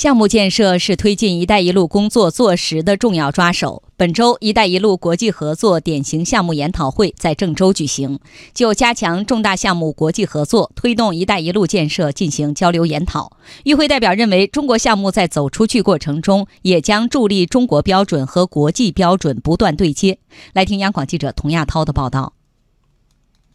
项目建设是推进“一带一路”工作做实的重要抓手。本周，“一带一路”国际合作典型项目研讨会在郑州举行，就加强重大项目国际合作、推动“一带一路”建设进行交流研讨。与会代表认为，中国项目在走出去过程中，也将助力中国标准和国际标准不断对接。来听央广记者童亚涛的报道。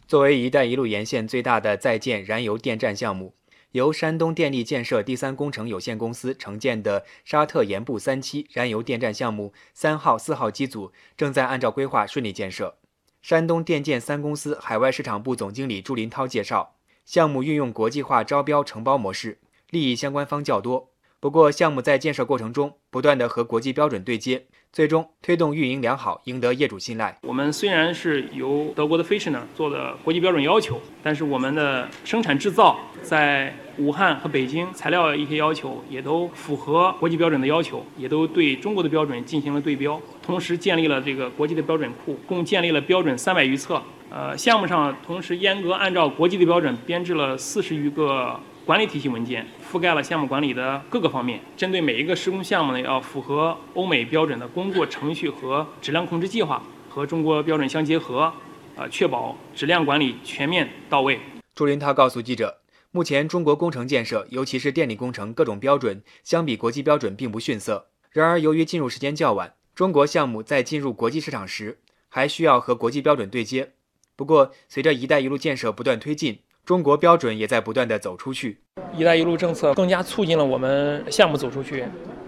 作为“一带一路”沿线最大的在建燃油电站项目。由山东电力建设第三工程有限公司承建的沙特盐步三期燃油电站项目三号、四号机组正在按照规划顺利建设。山东电建三公司海外市场部总经理朱林涛介绍，项目运用国际化招标承包模式，利益相关方较多。不过，项目在建设过程中不断的和国际标准对接。最终推动运营良好，赢得业主信赖。我们虽然是由德国的 Fisher 做的国际标准要求，但是我们的生产制造在武汉和北京材料一些要求也都符合国际标准的要求，也都对中国的标准进行了对标，同时建立了这个国际的标准库，共建立了标准三百余册。呃，项目上同时严格按照国际的标准编制了四十余个。管理体系文件覆盖了项目管理的各个方面，针对每一个施工项目呢，要符合欧美标准的工作程序和质量控制计划，和中国标准相结合，啊，确保质量管理全面到位。朱林涛告诉记者，目前中国工程建设，尤其是电力工程各种标准，相比国际标准并不逊色。然而，由于进入时间较晚，中国项目在进入国际市场时，还需要和国际标准对接。不过，随着“一带一路”建设不断推进，中国标准也在不断的走出去，“一带一路”政策更加促进了我们项目走出去，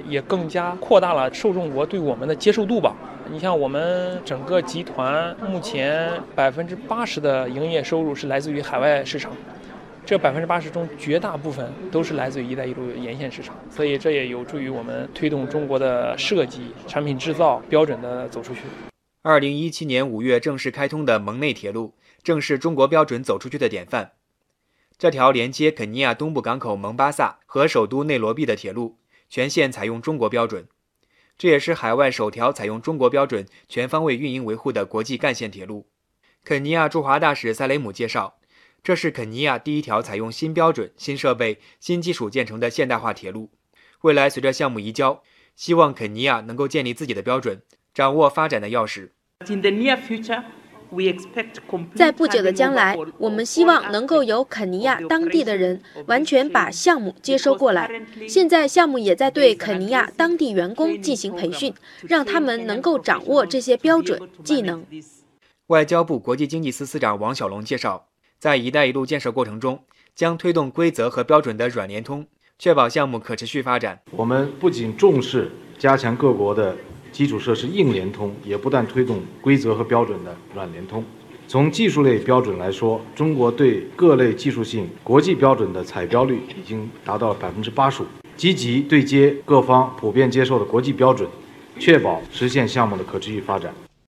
也更加扩大了受众国对我们的接受度吧。你像我们整个集团目前百分之八十的营业收入是来自于海外市场，这百分之八十中绝大部分都是来自于“一带一路”沿线市场，所以这也有助于我们推动中国的设计、产品制造标准的走出去。二零一七年五月正式开通的蒙内铁路，正是中国标准走出去的典范。这条连接肯尼亚东部港口蒙巴萨和首都内罗毕的铁路，全线采用中国标准。这也是海外首条采用中国标准、全方位运营维护的国际干线铁路。肯尼亚驻华大使塞雷姆介绍，这是肯尼亚第一条采用新标准、新设备、新基础建成的现代化铁路。未来随着项目移交，希望肯尼亚能够建立自己的标准，掌握发展的钥匙。在不久的将来，我们希望能够由肯尼亚当地的人完全把项目接收过来。现在项目也在对肯尼亚当地员工进行培训，让他们能够掌握这些标准技能。外交部国际经济司司长王小龙介绍，在“一带一路”建设过程中，将推动规则和标准的软联通，确保项目可持续发展。我们不仅重视加强各国的。基础设施硬联通也不断推动规则和标准的软联通。从技术类标准来说，中国对各类技术性国际标准的采标率已经达到了百分之八十五。积极对接各方普遍接受的国际标准，确保实现项目的可持续发展。